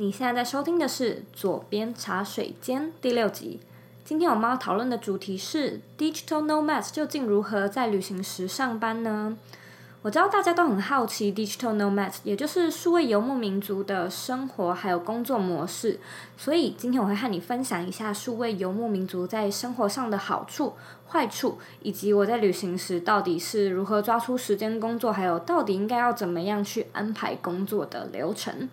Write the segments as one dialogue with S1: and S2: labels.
S1: 你现在在收听的是《左边茶水间》第六集。今天我们要讨论的主题是 Digital Nomads 究竟如何在旅行时上班呢？我知道大家都很好奇 Digital Nomads，也就是数位游牧民族的生活还有工作模式，所以今天我会和你分享一下数位游牧民族在生活上的好处、坏处，以及我在旅行时到底是如何抓出时间工作，还有到底应该要怎么样去安排工作的流程。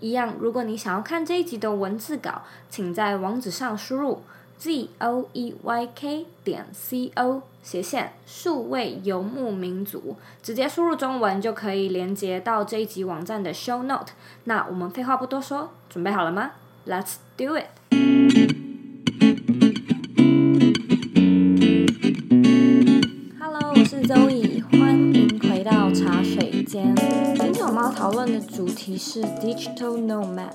S1: 一样，如果你想要看这一集的文字稿，请在网址上输入 z o e y k 点 c o 斜线数位游牧民族，直接输入中文就可以连接到这一集网站的 show note。那我们废话不多说，准备好了吗？Let's do it！今天我们要讨论的主题是 Digital Nomad。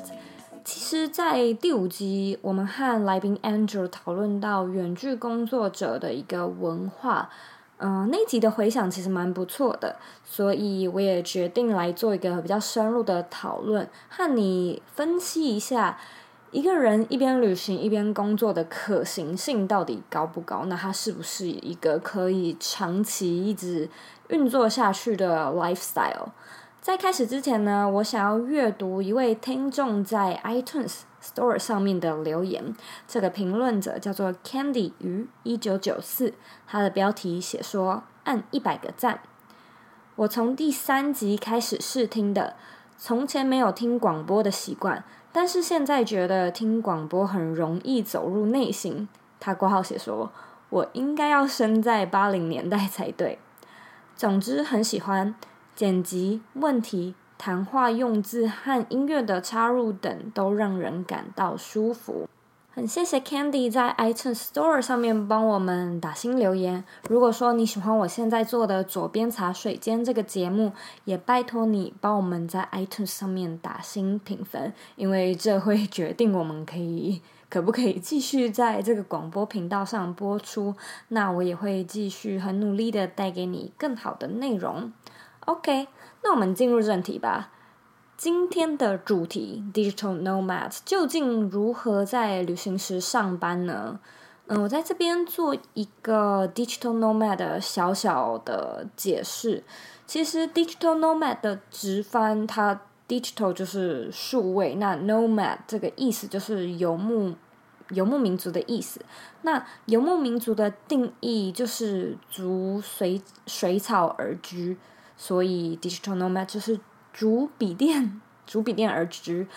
S1: 其实，在第五集，我们和来宾 Andrew 讨论到远距工作者的一个文化，嗯、那集的回响其实蛮不错的，所以我也决定来做一个比较深入的讨论，和你分析一下一个人一边旅行一边工作的可行性到底高不高？那他是不是一个可以长期一直运作下去的 lifestyle？在开始之前呢，我想要阅读一位听众在 iTunes Store 上面的留言。这个评论者叫做 Candy 于一九九四，他的标题写说：“按一百个赞。”我从第三集开始试听的，从前没有听广播的习惯，但是现在觉得听广播很容易走入内心。他括号写说：“我应该要生在八零年代才对。”总之很喜欢。剪辑、问题、谈话用字和音乐的插入等都让人感到舒服。很谢谢 Candy 在 iTunes Store 上面帮我们打新留言。如果说你喜欢我现在做的左边茶水间这个节目，也拜托你帮我们在 iTunes 上面打新评分，因为这会决定我们可以可不可以继续在这个广播频道上播出。那我也会继续很努力的带给你更好的内容。OK，那我们进入正题吧。今天的主题：Digital Nomads 究竟如何在旅行时上班呢？嗯，我在这边做一个 Digital Nomad 的小小的解释。其实 Digital Nomad 的直翻，它 Digital 就是数位，那 Nomad 这个意思就是游牧、游牧民族的意思。那游牧民族的定义就是逐水水草而居。所以，digital nomad 就是逐笔电、逐笔电而居。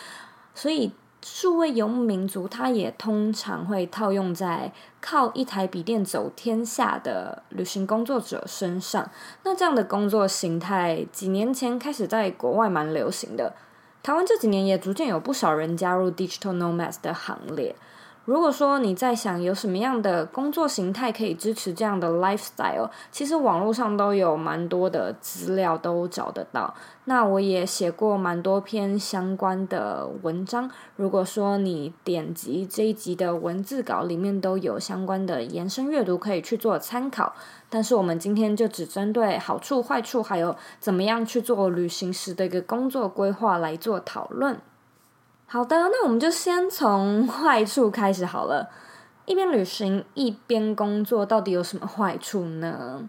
S1: 所以，数位游牧民族，他也通常会套用在靠一台笔电走天下的旅行工作者身上。那这样的工作形态，几年前开始在国外蛮流行的。台湾这几年也逐渐有不少人加入 digital nomads 的行列。如果说你在想有什么样的工作形态可以支持这样的 lifestyle，其实网络上都有蛮多的资料都找得到。那我也写过蛮多篇相关的文章。如果说你点击这一集的文字稿，里面都有相关的延伸阅读可以去做参考。但是我们今天就只针对好处、坏处，还有怎么样去做旅行时的一个工作规划来做讨论。好的，那我们就先从坏处开始好了。一边旅行一边工作，到底有什么坏处呢？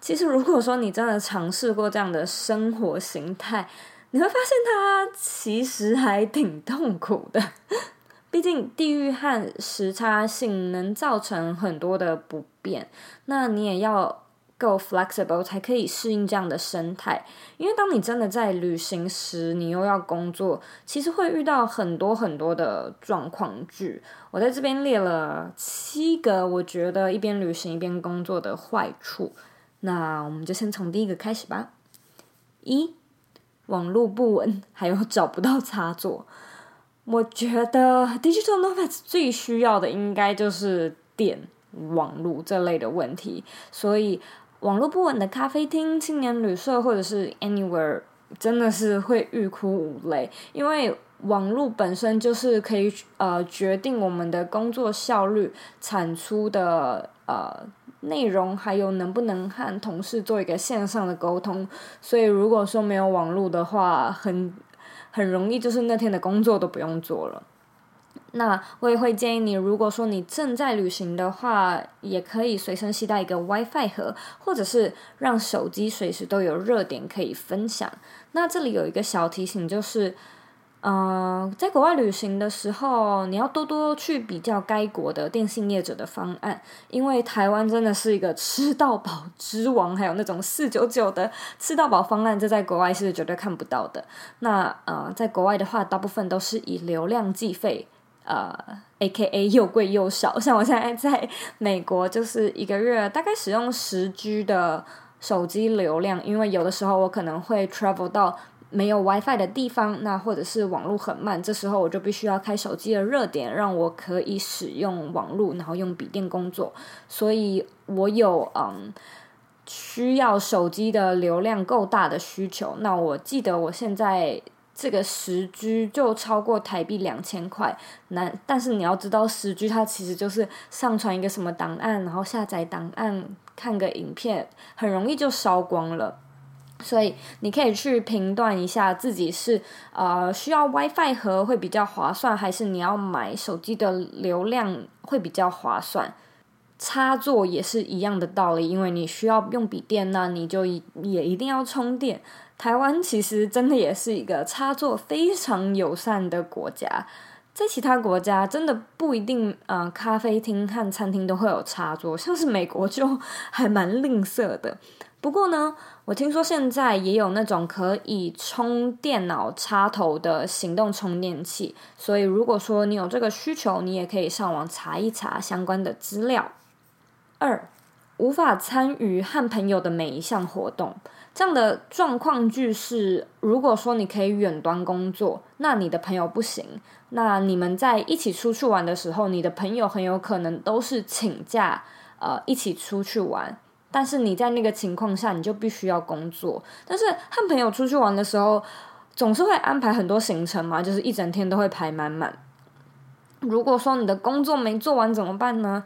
S1: 其实，如果说你真的尝试过这样的生活形态，你会发现它其实还挺痛苦的。毕竟地域和时差性能造成很多的不便，那你也要。够 flexible 才可以适应这样的生态，因为当你真的在旅行时，你又要工作，其实会遇到很多很多的状况剧。我在这边列了七个我觉得一边旅行一边工作的坏处，那我们就先从第一个开始吧。一，网络不稳，还有找不到插座。我觉得 digital nomads 最需要的应该就是电、网络这类的问题，所以。网络不稳的咖啡厅、青年旅社或者是 anywhere，真的是会欲哭无泪，因为网络本身就是可以呃决定我们的工作效率、产出的呃内容，还有能不能和同事做一个线上的沟通。所以如果说没有网络的话，很很容易就是那天的工作都不用做了。那我也会建议你，如果说你正在旅行的话，也可以随身携带一个 WiFi 盒，或者是让手机随时都有热点可以分享。那这里有一个小提醒，就是，嗯、呃，在国外旅行的时候，你要多多去比较该国的电信业者的方案，因为台湾真的是一个吃到饱之王，还有那种四九九的吃到饱方案，这在国外是绝对看不到的。那呃，在国外的话，大部分都是以流量计费。呃，AKA 又贵又少，像我现在在美国，就是一个月大概使用十 G 的手机流量，因为有的时候我可能会 travel 到没有 WiFi 的地方，那或者是网络很慢，这时候我就必须要开手机的热点，让我可以使用网络，然后用笔电工作，所以我有嗯需要手机的流量够大的需求。那我记得我现在。这个十 G 就超过台币两千块，那但是你要知道十 G 它其实就是上传一个什么档案，然后下载档案，看个影片，很容易就烧光了。所以你可以去评断一下自己是呃需要 WiFi 盒会比较划算，还是你要买手机的流量会比较划算。插座也是一样的道理，因为你需要用笔电，那你就也一定要充电。台湾其实真的也是一个插座非常友善的国家，在其他国家真的不一定，呃，咖啡厅和餐厅都会有插座，像是美国就还蛮吝啬的。不过呢，我听说现在也有那种可以充电脑插头的行动充电器，所以如果说你有这个需求，你也可以上网查一查相关的资料。二，无法参与和朋友的每一项活动。这样的状况句是，如果说你可以远端工作，那你的朋友不行。那你们在一起出去玩的时候，你的朋友很有可能都是请假，呃，一起出去玩。但是你在那个情况下，你就必须要工作。但是和朋友出去玩的时候，总是会安排很多行程嘛，就是一整天都会排满满。如果说你的工作没做完怎么办呢？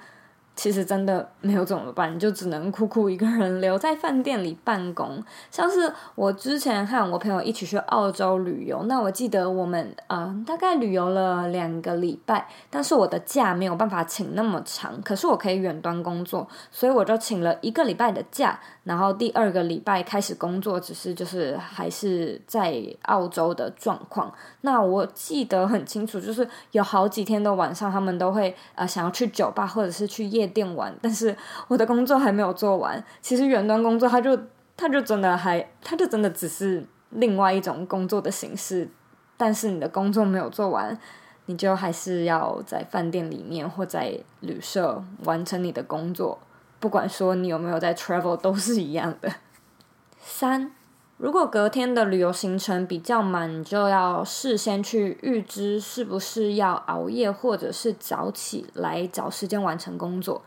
S1: 其实真的没有怎么办，就只能苦苦一个人留在饭店里办公。像是我之前和我朋友一起去澳洲旅游，那我记得我们呃大概旅游了两个礼拜，但是我的假没有办法请那么长，可是我可以远端工作，所以我就请了一个礼拜的假，然后第二个礼拜开始工作，只是就是还是在澳洲的状况。那我记得很清楚，就是有好几天的晚上，他们都会呃想要去酒吧或者是去夜店玩，但是我的工作还没有做完。其实远端工作，它就它就真的还，它就真的只是另外一种工作的形式。但是你的工作没有做完，你就还是要在饭店里面或在旅社完成你的工作。不管说你有没有在 travel，都是一样的。三，如果隔天的旅游行程比较满，你就要事先去预知是不是要熬夜或者是早起来找时间完成工作。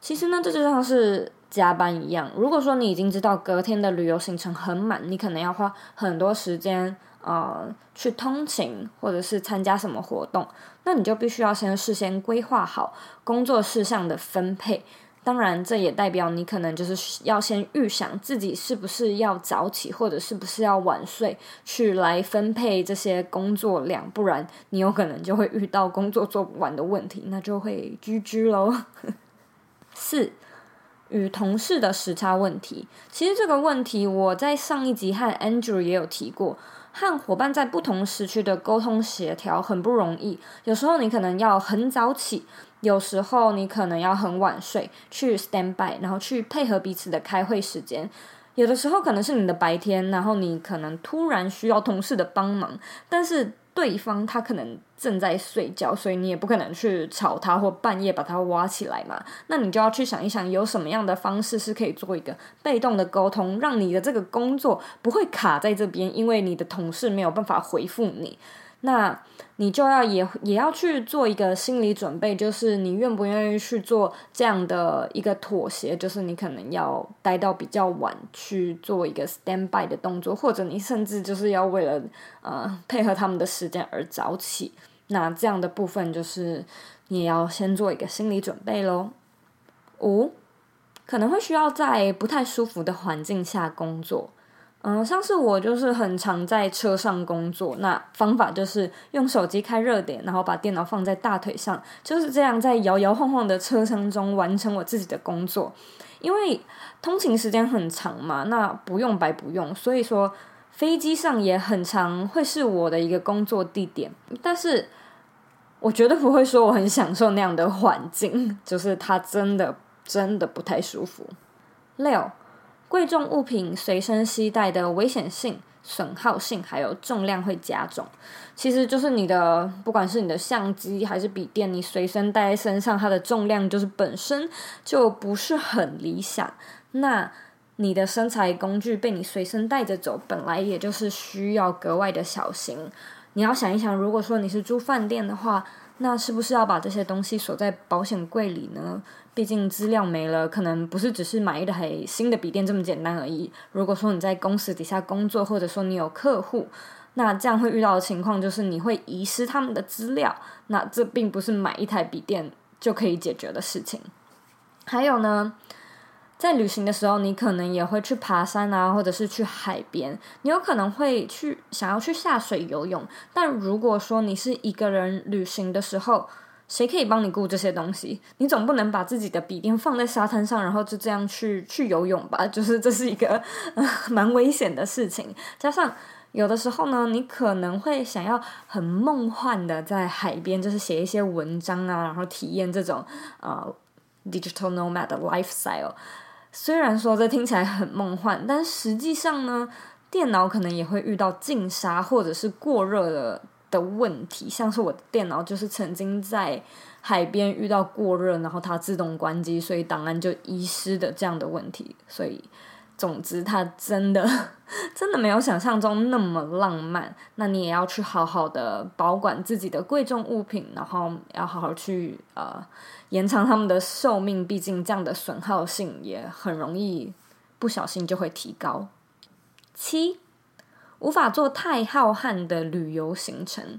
S1: 其实呢，这就像是加班一样。如果说你已经知道隔天的旅游行程很满，你可能要花很多时间啊、呃、去通勤或者是参加什么活动，那你就必须要先事先规划好工作事项的分配。当然，这也代表你可能就是要先预想自己是不是要早起，或者是不是要晚睡，去来分配这些工作量，不然你有可能就会遇到工作做不完的问题，那就会 GG 喽。四，与同事的时差问题，其实这个问题我在上一集和 Andrew 也有提过，和伙伴在不同时区的沟通协调很不容易，有时候你可能要很早起。有时候你可能要很晚睡，去 stand by，然后去配合彼此的开会时间。有的时候可能是你的白天，然后你可能突然需要同事的帮忙，但是对方他可能正在睡觉，所以你也不可能去吵他或半夜把他挖起来嘛。那你就要去想一想，有什么样的方式是可以做一个被动的沟通，让你的这个工作不会卡在这边，因为你的同事没有办法回复你。那你就要也也要去做一个心理准备，就是你愿不愿意去做这样的一个妥协，就是你可能要待到比较晚去做一个 stand by 的动作，或者你甚至就是要为了呃配合他们的时间而早起。那这样的部分就是你也要先做一个心理准备喽。五，可能会需要在不太舒服的环境下工作。嗯，像是我就是很常在车上工作，那方法就是用手机开热点，然后把电脑放在大腿上，就是这样在摇摇晃晃的车厢中完成我自己的工作。因为通勤时间很长嘛，那不用白不用，所以说飞机上也很常会是我的一个工作地点。但是我绝对不会说我很享受那样的环境，就是它真的真的不太舒服。六。贵重物品随身携带的危险性、损耗性还有重量会加重，其实就是你的，不管是你的相机还是笔电，你随身带在身上，它的重量就是本身就不是很理想。那你的身材工具被你随身带着走，本来也就是需要格外的小心。你要想一想，如果说你是住饭店的话，那是不是要把这些东西锁在保险柜里呢？毕竟资料没了，可能不是只是买一台新的笔电这么简单而已。如果说你在公司底下工作，或者说你有客户，那这样会遇到的情况就是你会遗失他们的资料。那这并不是买一台笔电就可以解决的事情。还有呢，在旅行的时候，你可能也会去爬山啊，或者是去海边，你有可能会去想要去下水游泳。但如果说你是一个人旅行的时候，谁可以帮你顾这些东西？你总不能把自己的笔电放在沙滩上，然后就这样去去游泳吧？就是这是一个呃蛮危险的事情。加上有的时候呢，你可能会想要很梦幻的在海边，就是写一些文章啊，然后体验这种呃 digital nomad 的 lifestyle。虽然说这听起来很梦幻，但实际上呢，电脑可能也会遇到进沙或者是过热的。的问题，像是我的电脑就是曾经在海边遇到过热，然后它自动关机，所以档案就遗失的这样的问题。所以，总之，它真的 真的没有想象中那么浪漫。那你也要去好好的保管自己的贵重物品，然后要好好去呃延长他们的寿命。毕竟这样的损耗性也很容易不小心就会提高。七。无法做太浩瀚的旅游行程。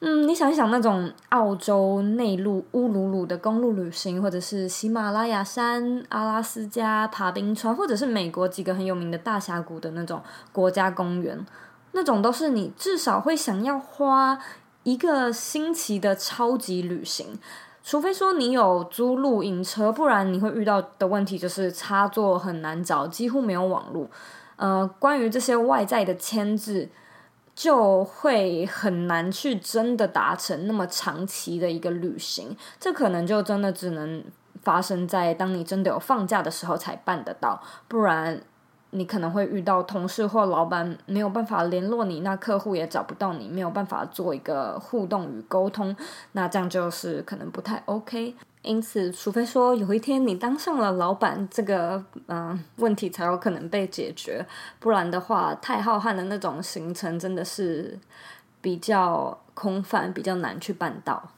S1: 嗯，你想一想，那种澳洲内陆乌鲁鲁的公路旅行，或者是喜马拉雅山、阿拉斯加爬冰川，或者是美国几个很有名的大峡谷的那种国家公园，那种都是你至少会想要花一个星期的超级旅行。除非说你有租露营车，不然你会遇到的问题就是插座很难找，几乎没有网络。呃，关于这些外在的牵制，就会很难去真的达成那么长期的一个旅行。这可能就真的只能发生在当你真的有放假的时候才办得到，不然你可能会遇到同事或老板没有办法联络你，那客户也找不到你，没有办法做一个互动与沟通，那这样就是可能不太 OK。因此，除非说有一天你当上了老板，这个嗯、问题才有可能被解决，不然的话，太浩瀚的那种行程真的是比较空泛，比较难去办到。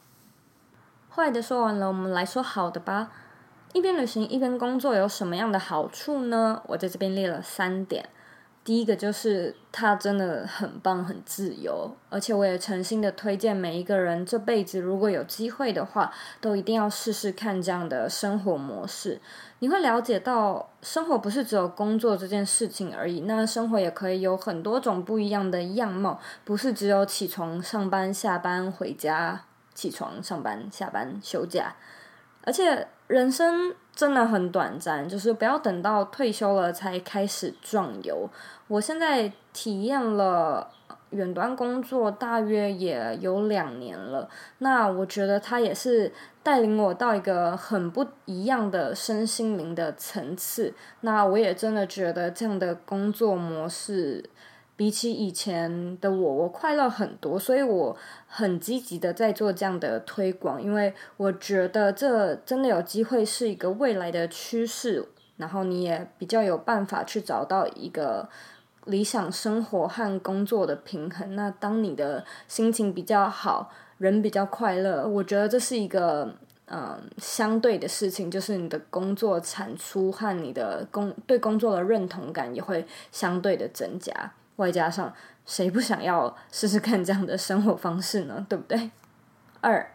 S1: 坏的说完了，我们来说好的吧。一边旅行一边工作有什么样的好处呢？我在这边列了三点。第一个就是他真的很棒，很自由，而且我也诚心的推荐每一个人，这辈子如果有机会的话，都一定要试试看这样的生活模式。你会了解到，生活不是只有工作这件事情而已，那生活也可以有很多种不一样的样貌，不是只有起床、上班、下班、回家、起床、上班、下班、休假，而且人生真的很短暂，就是不要等到退休了才开始壮游。我现在体验了远端工作，大约也有两年了。那我觉得它也是带领我到一个很不一样的身心灵的层次。那我也真的觉得这样的工作模式，比起以前的我，我快乐很多。所以我很积极的在做这样的推广，因为我觉得这真的有机会是一个未来的趋势。然后你也比较有办法去找到一个。理想生活和工作的平衡。那当你的心情比较好，人比较快乐，我觉得这是一个嗯相对的事情，就是你的工作产出和你的工对工作的认同感也会相对的增加。外加上谁不想要试试看这样的生活方式呢？对不对？二，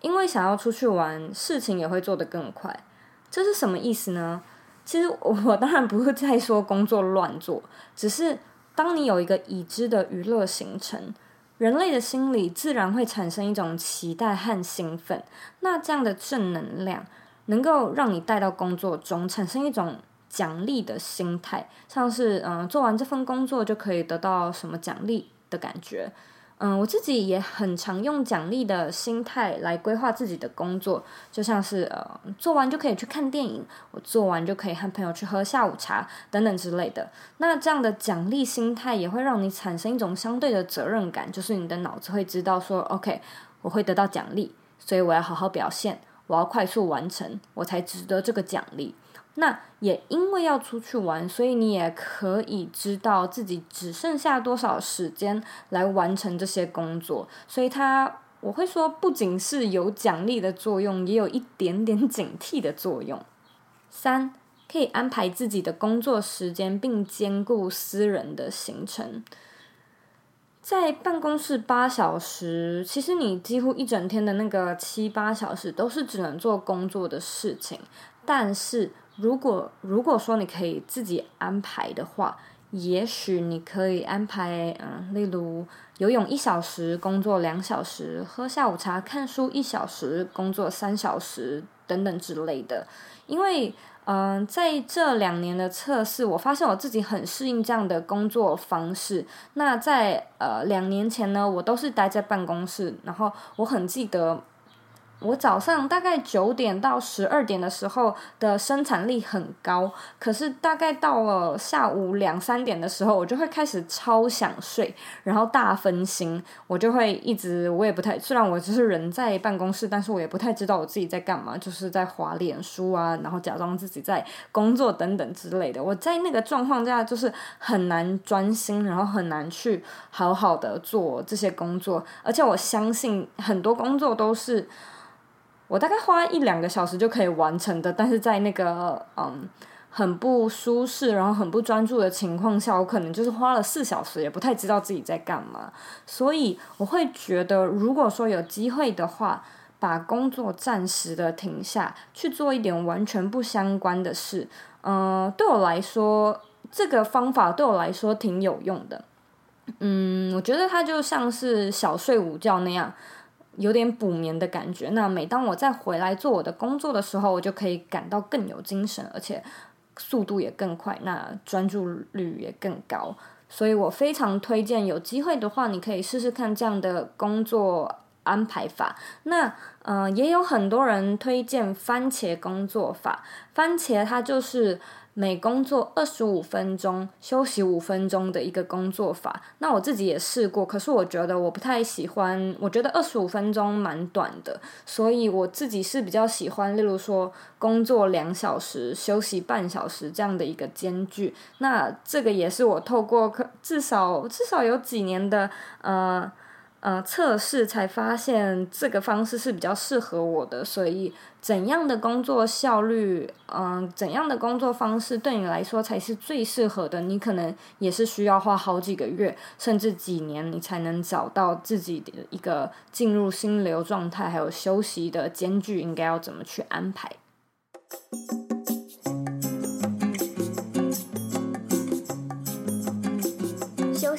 S1: 因为想要出去玩，事情也会做得更快。这是什么意思呢？其实我当然不是在说工作乱做，只是当你有一个已知的娱乐行程，人类的心里自然会产生一种期待和兴奋。那这样的正能量能够让你带到工作中，产生一种奖励的心态，像是嗯，做完这份工作就可以得到什么奖励的感觉。嗯，我自己也很常用奖励的心态来规划自己的工作，就像是呃，做完就可以去看电影，我做完就可以和朋友去喝下午茶等等之类的。那这样的奖励心态也会让你产生一种相对的责任感，就是你的脑子会知道说，OK，我会得到奖励，所以我要好好表现，我要快速完成，我才值得这个奖励。那也因为要出去玩，所以你也可以知道自己只剩下多少时间来完成这些工作，所以它我会说，不仅是有奖励的作用，也有一点点警惕的作用。三，可以安排自己的工作时间，并兼顾私人的行程。在办公室八小时，其实你几乎一整天的那个七八小时都是只能做工作的事情，但是。如果如果说你可以自己安排的话，也许你可以安排，嗯，例如游泳一小时，工作两小时，喝下午茶，看书一小时，工作三小时，等等之类的。因为，嗯，在这两年的测试，我发现我自己很适应这样的工作方式。那在呃两年前呢，我都是待在办公室，然后我很记得。我早上大概九点到十二点的时候的生产力很高，可是大概到了下午两三点的时候，我就会开始超想睡，然后大分心，我就会一直，我也不太，虽然我只是人在办公室，但是我也不太知道我自己在干嘛，就是在滑脸书啊，然后假装自己在工作等等之类的。我在那个状况下就是很难专心，然后很难去好好的做这些工作，而且我相信很多工作都是。我大概花一两个小时就可以完成的，但是在那个嗯很不舒适，然后很不专注的情况下，我可能就是花了四小时，也不太知道自己在干嘛。所以我会觉得，如果说有机会的话，把工作暂时的停下，去做一点完全不相关的事，嗯，对我来说，这个方法对我来说挺有用的。嗯，我觉得它就像是小睡午觉那样。有点补眠的感觉。那每当我再回来做我的工作的时候，我就可以感到更有精神，而且速度也更快，那专注率也更高。所以我非常推荐，有机会的话，你可以试试看这样的工作安排法。那嗯、也有很多人推荐番茄工作法。番茄它就是。每工作二十五分钟，休息五分钟的一个工作法。那我自己也试过，可是我觉得我不太喜欢。我觉得二十五分钟蛮短的，所以我自己是比较喜欢，例如说工作两小时，休息半小时这样的一个间距。那这个也是我透过可至少至少有几年的呃。呃，测试才发现这个方式是比较适合我的，所以怎样的工作效率，嗯、怎样的工作方式对你来说才是最适合的？你可能也是需要花好几个月，甚至几年，你才能找到自己的一个进入心流状态，还有休息的间距应该要怎么去安排。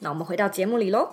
S1: 那我们回到节目里喽。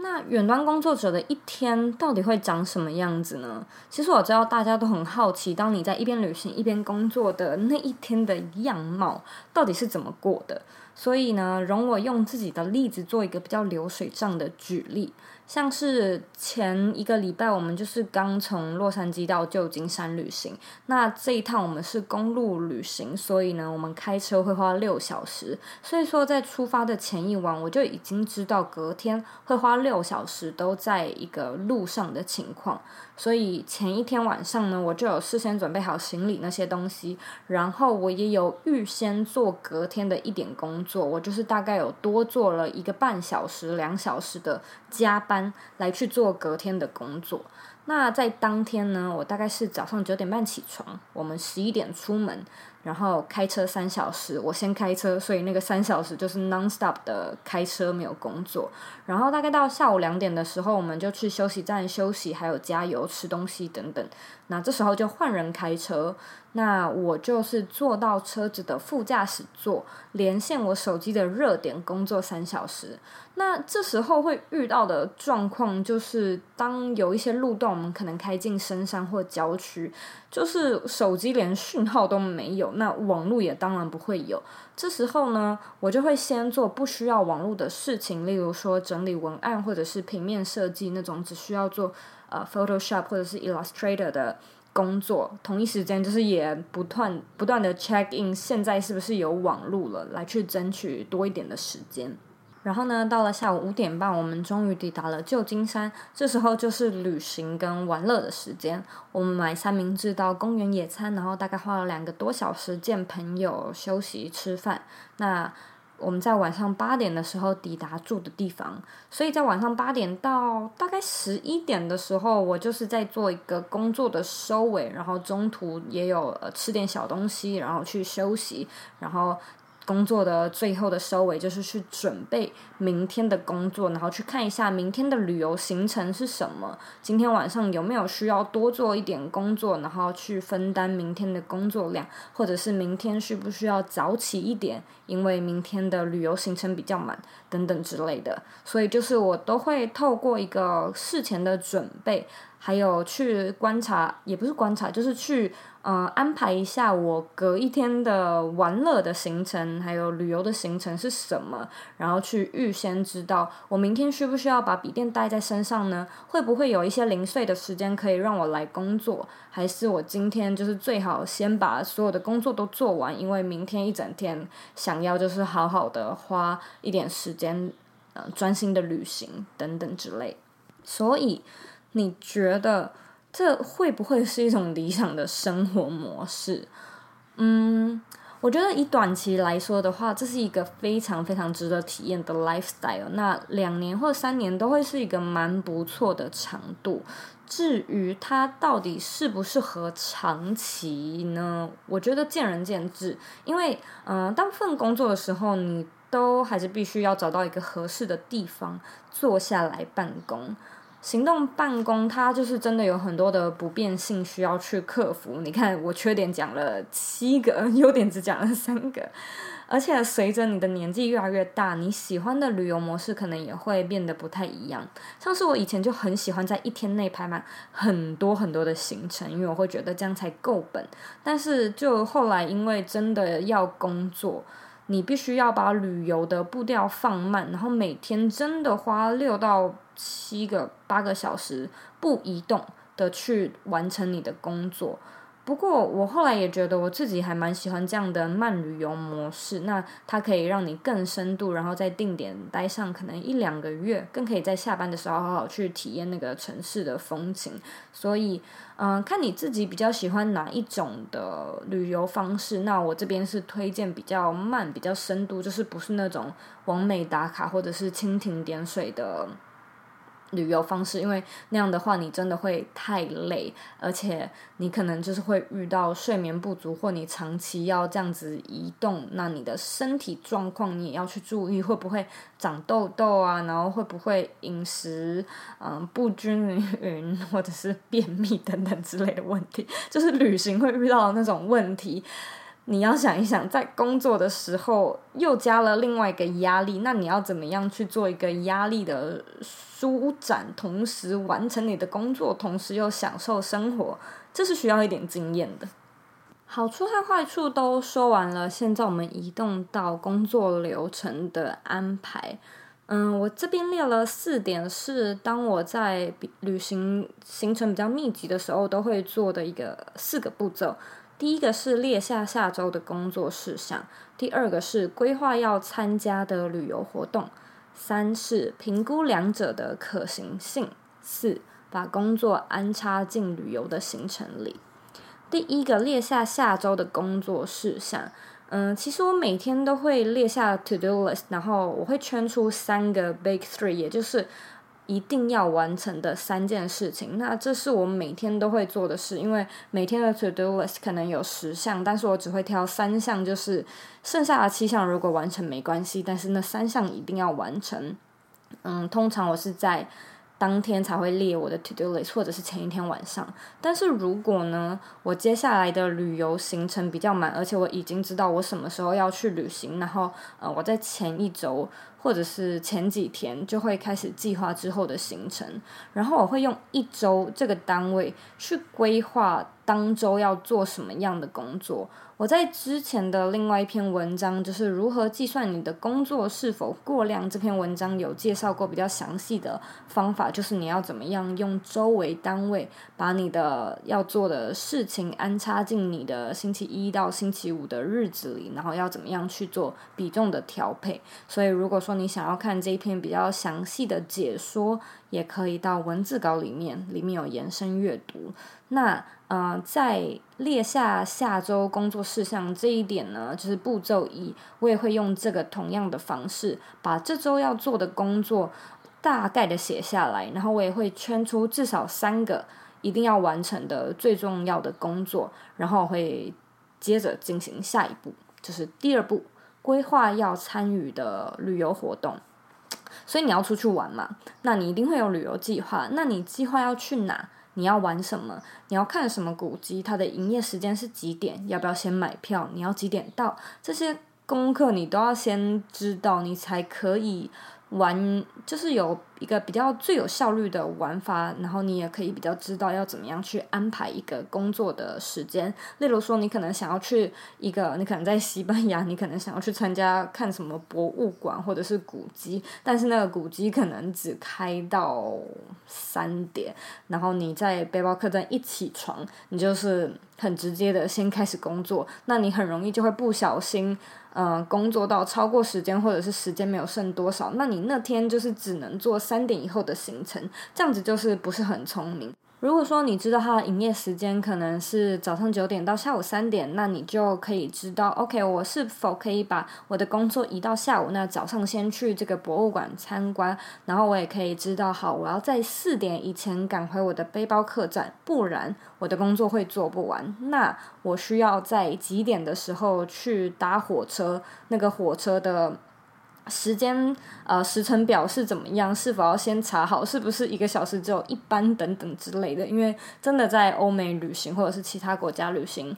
S1: 那远端工作者的一天到底会长什么样子呢？其实我知道大家都很好奇，当你在一边旅行一边工作的那一天的样貌到底是怎么过的。所以呢，容我用自己的例子做一个比较流水账的举例。像是前一个礼拜，我们就是刚从洛杉矶到旧金山旅行。那这一趟我们是公路旅行，所以呢，我们开车会花六小时。所以说，在出发的前一晚，我就已经知道隔天会花六小时都在一个路上的情况，所以前一天晚上呢，我就有事先准备好行李那些东西，然后我也有预先做隔天的一点工作，我就是大概有多做了一个半小时、两小时的加班来去做隔天的工作。那在当天呢，我大概是早上九点半起床，我们十一点出门。然后开车三小时，我先开车，所以那个三小时就是 non-stop 的开车，没有工作。然后大概到下午两点的时候，我们就去休息站休息，还有加油、吃东西等等。那这时候就换人开车，那我就是坐到车子的副驾驶座，连线我手机的热点，工作三小时。那这时候会遇到的状况就是，当有一些路段我们可能开进深山或郊区，就是手机连讯号都没有，那网络也当然不会有。这时候呢，我就会先做不需要网络的事情，例如说整理文案或者是平面设计那种只需要做。呃，Photoshop 或者是 Illustrator 的工作，同一时间就是也不断不断的 check in，现在是不是有网络了，来去争取多一点的时间。然后呢，到了下午五点半，我们终于抵达了旧金山，这时候就是旅行跟玩乐的时间。我们买三明治到公园野餐，然后大概花了两个多小时见朋友、休息、吃饭。那我们在晚上八点的时候抵达住的地方，所以在晚上八点到大概十一点的时候，我就是在做一个工作的收尾，然后中途也有呃吃点小东西，然后去休息，然后。工作的最后的收尾就是去准备明天的工作，然后去看一下明天的旅游行程是什么。今天晚上有没有需要多做一点工作，然后去分担明天的工作量，或者是明天需不需要早起一点，因为明天的旅游行程比较满等等之类的。所以就是我都会透过一个事前的准备。还有去观察，也不是观察，就是去呃安排一下我隔一天的玩乐的行程，还有旅游的行程是什么，然后去预先知道我明天需不需要把笔电带在身上呢？会不会有一些零碎的时间可以让我来工作？还是我今天就是最好先把所有的工作都做完，因为明天一整天想要就是好好的花一点时间，呃，专心的旅行等等之类，所以。你觉得这会不会是一种理想的生活模式？嗯，我觉得以短期来说的话，这是一个非常非常值得体验的 lifestyle。那两年或三年都会是一个蛮不错的长度。至于它到底适不适合长期呢？我觉得见仁见智。因为，嗯、呃，大部分工作的时候，你都还是必须要找到一个合适的地方坐下来办公。行动办公，它就是真的有很多的不便性需要去克服。你看，我缺点讲了七个，优点只讲了三个。而且随着你的年纪越来越大，你喜欢的旅游模式可能也会变得不太一样。像是我以前就很喜欢在一天内排满很多很多的行程，因为我会觉得这样才够本。但是就后来因为真的要工作。你必须要把旅游的步调放慢，然后每天真的花六到七个、八个小时不移动的去完成你的工作。不过我后来也觉得我自己还蛮喜欢这样的慢旅游模式，那它可以让你更深度，然后在定点待上可能一两个月，更可以在下班的时候好好去体验那个城市的风情。所以，嗯、看你自己比较喜欢哪一种的旅游方式。那我这边是推荐比较慢、比较深度，就是不是那种完美打卡或者是蜻蜓点水的。旅游方式，因为那样的话，你真的会太累，而且你可能就是会遇到睡眠不足，或你长期要这样子移动，那你的身体状况你也要去注意，会不会长痘痘啊？然后会不会饮食嗯不均匀，或者是便秘等等之类的问题，就是旅行会遇到的那种问题。你要想一想，在工作的时候又加了另外一个压力，那你要怎么样去做一个压力的舒展，同时完成你的工作，同时又享受生活，这是需要一点经验的。好处和坏处都说完了，现在我们移动到工作流程的安排。嗯，我这边列了四点，是当我在旅行行程比较密集的时候都会做的一个四个步骤。第一个是列下下周的工作事项，第二个是规划要参加的旅游活动，三是评估两者的可行性。四，把工作安插进旅游的行程里。第一个列下下周的工作事项。嗯，其实我每天都会列下 to do list，然后我会圈出三个 big three，也就是一定要完成的三件事情。那这是我每天都会做的事，因为每天的 to do list 可能有十项，但是我只会挑三项，就是剩下的七项如果完成没关系，但是那三项一定要完成。嗯，通常我是在。当天才会列我的 to do list，或者是前一天晚上。但是如果呢，我接下来的旅游行程比较满，而且我已经知道我什么时候要去旅行，然后呃，我在前一周或者是前几天就会开始计划之后的行程，然后我会用一周这个单位去规划当周要做什么样的工作。我在之前的另外一篇文章，就是如何计算你的工作是否过量，这篇文章有介绍过比较详细的方法，就是你要怎么样用周为单位，把你的要做的事情安插进你的星期一到星期五的日子里，然后要怎么样去做比重的调配。所以如果说你想要看这一篇比较详细的解说，也可以到文字稿里面，里面有延伸阅读。那呃，在列下下周工作事项这一点呢，就是步骤一，我也会用这个同样的方式，把这周要做的工作大概的写下来，然后我也会圈出至少三个一定要完成的最重要的工作，然后会接着进行下一步，就是第二步，规划要参与的旅游活动。所以你要出去玩嘛，那你一定会有旅游计划，那你计划要去哪？你要玩什么？你要看什么古迹？它的营业时间是几点？要不要先买票？你要几点到？这些功课你都要先知道，你才可以。玩就是有一个比较最有效率的玩法，然后你也可以比较知道要怎么样去安排一个工作的时间。例如说，你可能想要去一个，你可能在西班牙，你可能想要去参加看什么博物馆或者是古迹，但是那个古迹可能只开到三点，然后你在背包客栈一起床，你就是很直接的先开始工作，那你很容易就会不小心。嗯，工作到超过时间，或者是时间没有剩多少，那你那天就是只能做三点以后的行程，这样子就是不是很聪明。如果说你知道它的营业时间可能是早上九点到下午三点，那你就可以知道，OK，我是否可以把我的工作移到下午？那早上先去这个博物馆参观，然后我也可以知道，好，我要在四点以前赶回我的背包客栈，不然我的工作会做不完。那我需要在几点的时候去搭火车？那个火车的。时间呃时程表是怎么样？是否要先查好？是不是一个小时只有一班等等之类的？因为真的在欧美旅行或者是其他国家旅行，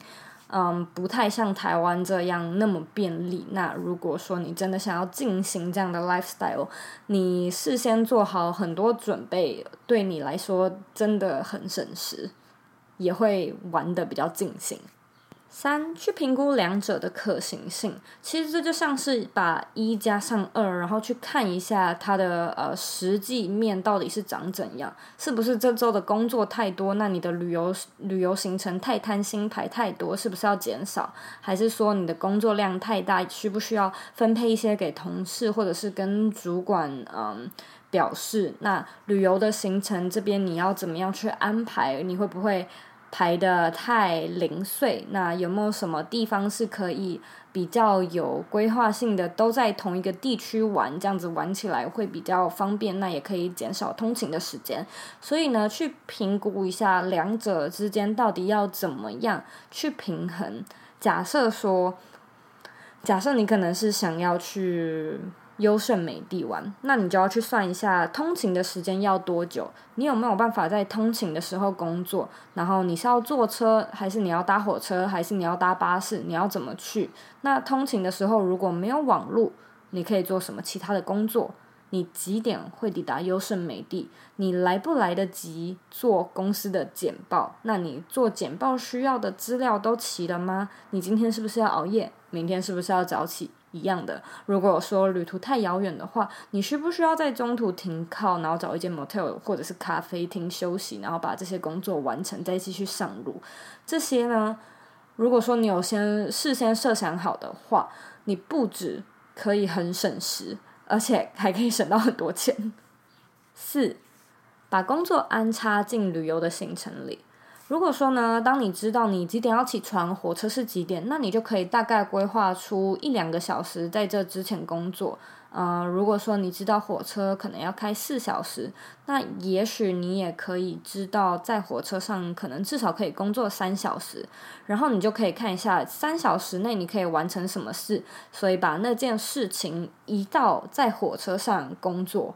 S1: 嗯，不太像台湾这样那么便利。那如果说你真的想要进行这样的 lifestyle，你事先做好很多准备，对你来说真的很省时，也会玩得比较尽兴。三，去评估两者的可行性，其实这就像是把一加上二，然后去看一下它的呃实际面到底是长怎样，是不是这周的工作太多，那你的旅游旅游行程太贪心排太多，是不是要减少？还是说你的工作量太大，需不需要分配一些给同事，或者是跟主管嗯表示？那旅游的行程这边你要怎么样去安排？你会不会？排得太零碎，那有没有什么地方是可以比较有规划性的，都在同一个地区玩，这样子玩起来会比较方便，那也可以减少通勤的时间。所以呢，去评估一下两者之间到底要怎么样去平衡。假设说，假设你可能是想要去。优胜美地玩，那你就要去算一下通勤的时间要多久。你有没有办法在通勤的时候工作？然后你是要坐车，还是你要搭火车，还是你要搭巴士？你要怎么去？那通勤的时候如果没有网络，你可以做什么其他的工作？你几点会抵达优胜美地？你来不来得及做公司的简报？那你做简报需要的资料都齐了吗？你今天是不是要熬夜？明天是不是要早起？一样的，如果说旅途太遥远的话，你需不需要在中途停靠，然后找一间 motel 或者是咖啡厅休息，然后把这些工作完成，再继续上路？这些呢，如果说你有先事先设想好的话，你不止可以很省时，而且还可以省到很多钱。四，把工作安插进旅游的行程里。如果说呢，当你知道你几点要起床，火车是几点，那你就可以大概规划出一两个小时在这之前工作。呃，如果说你知道火车可能要开四小时，那也许你也可以知道在火车上可能至少可以工作三小时，然后你就可以看一下三小时内你可以完成什么事，所以把那件事情移到在火车上工作。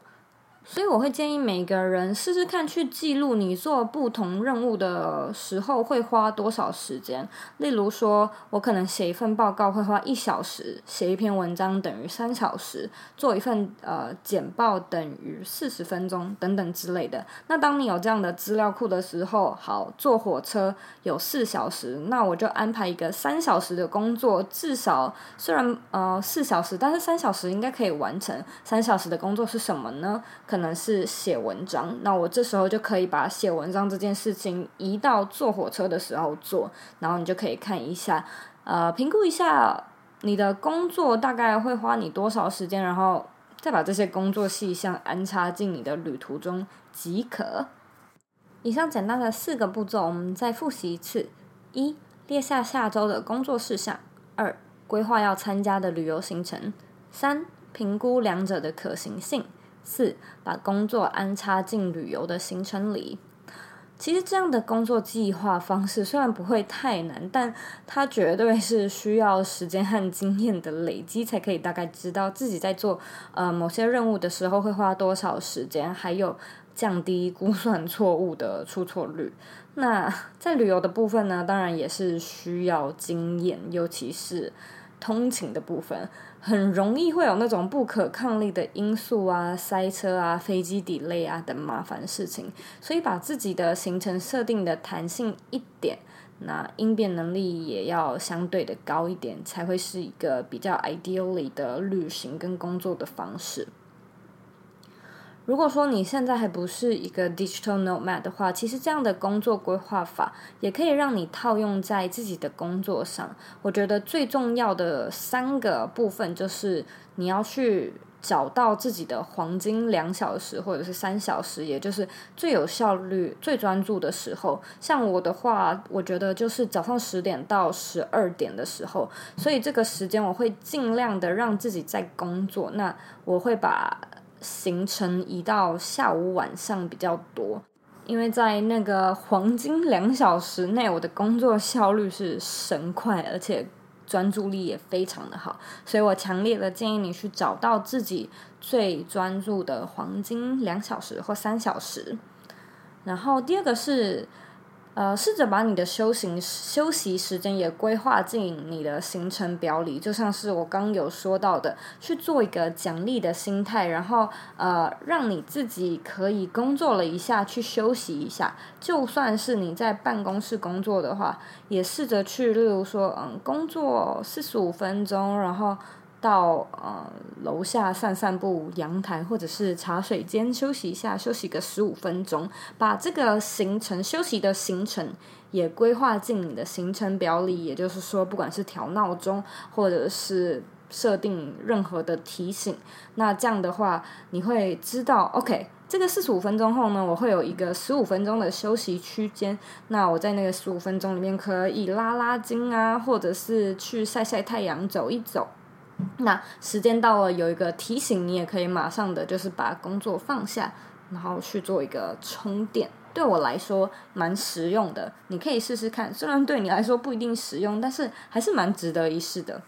S1: 所以我会建议每个人试试看去记录你做不同任务的时候会花多少时间。例如说，我可能写一份报告会花一小时，写一篇文章等于三小时，做一份呃简报等于四十分钟等等之类的。那当你有这样的资料库的时候，好，坐火车有四小时，那我就安排一个三小时的工作，至少虽然呃四小时，但是三小时应该可以完成。三小时的工作是什么呢？可能是写文章，那我这时候就可以把写文章这件事情移到坐火车的时候做，然后你就可以看一下，呃，评估一下你的工作大概会花你多少时间，然后再把这些工作细项安插进你的旅途中即可。以上简单的四个步骤，我们再复习一次：一、列下下周的工作事项；二、规划要参加的旅游行程；三、评估两者的可行性。四，把工作安插进旅游的行程里。其实这样的工作计划方式虽然不会太难，但它绝对是需要时间和经验的累积，才可以大概知道自己在做呃某些任务的时候会花多少时间，还有降低估算错误的出错率。那在旅游的部分呢，当然也是需要经验，尤其是通勤的部分。很容易会有那种不可抗力的因素啊，塞车啊，飞机 delay 啊等麻烦事情，所以把自己的行程设定的弹性一点，那应变能力也要相对的高一点，才会是一个比较 ideally 的旅行跟工作的方式。如果说你现在还不是一个 digital nomad 的话，其实这样的工作规划法也可以让你套用在自己的工作上。我觉得最重要的三个部分就是你要去找到自己的黄金两小时或者是三小时，也就是最有效率、最专注的时候。像我的话，我觉得就是早上十点到十二点的时候，所以这个时间我会尽量的让自己在工作。那我会把行程移到下午晚上比较多，因为在那个黄金两小时内，我的工作效率是神快，而且专注力也非常的好，所以我强烈的建议你去找到自己最专注的黄金两小时或三小时。然后第二个是。呃，试着把你的休息休息时间也规划进你的行程表里，就像是我刚有说到的，去做一个奖励的心态，然后呃，让你自己可以工作了一下，去休息一下。就算是你在办公室工作的话，也试着去，例如说，嗯，工作四十五分钟，然后。到呃楼下散散步，阳台或者是茶水间休息一下，休息个十五分钟，把这个行程休息的行程也规划进你的行程表里。也就是说，不管是调闹钟，或者是设定任何的提醒，那这样的话，你会知道，OK，这个四十五分钟后呢，我会有一个十五分钟的休息区间。那我在那个十五分钟里面可以拉拉筋啊，或者是去晒晒太阳，走一走。那时间到了，有一个提醒，你也可以马上的就是把工作放下，然后去做一个充电。对我来说蛮实用的，你可以试试看。虽然对你来说不一定实用，但是还是蛮值得一试的。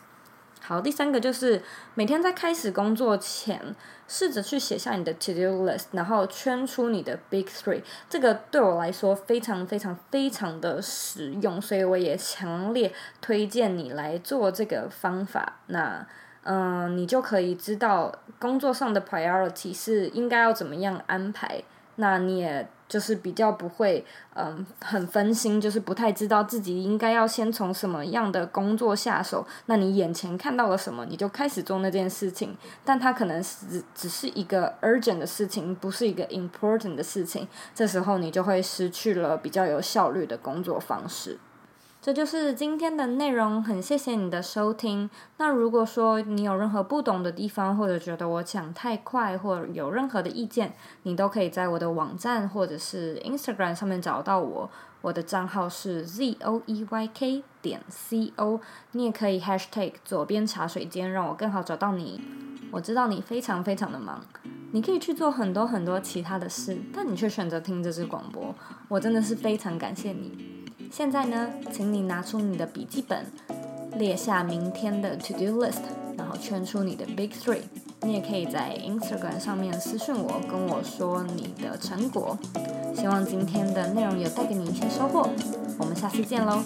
S1: 好，第三个就是每天在开始工作前，试着去写下你的 to do list，然后圈出你的 big three。这个对我来说非常非常非常的实用，所以我也强烈推荐你来做这个方法。那，嗯、你就可以知道工作上的 priority 是应该要怎么样安排。那你也。就是比较不会，嗯，很分心，就是不太知道自己应该要先从什么样的工作下手。那你眼前看到了什么，你就开始做那件事情。但它可能是只是一个 urgent 的事情，不是一个 important 的事情。这时候你就会失去了比较有效率的工作方式。这就是今天的内容，很谢谢你的收听。那如果说你有任何不懂的地方，或者觉得我讲太快，或者有任何的意见，你都可以在我的网站或者是 Instagram 上面找到我。我的账号是 z o e y k 点 c o。你也可以 hashtag 左边茶水间，让我更好找到你。我知道你非常非常的忙，你可以去做很多很多其他的事，但你却选择听这支广播，我真的是非常感谢你。现在呢，请你拿出你的笔记本，列下明天的 to do list，然后圈出你的 big three。你也可以在 Instagram 上面私信我，跟我说你的成果。希望今天的内容有带给你一些收获。我们下次见喽。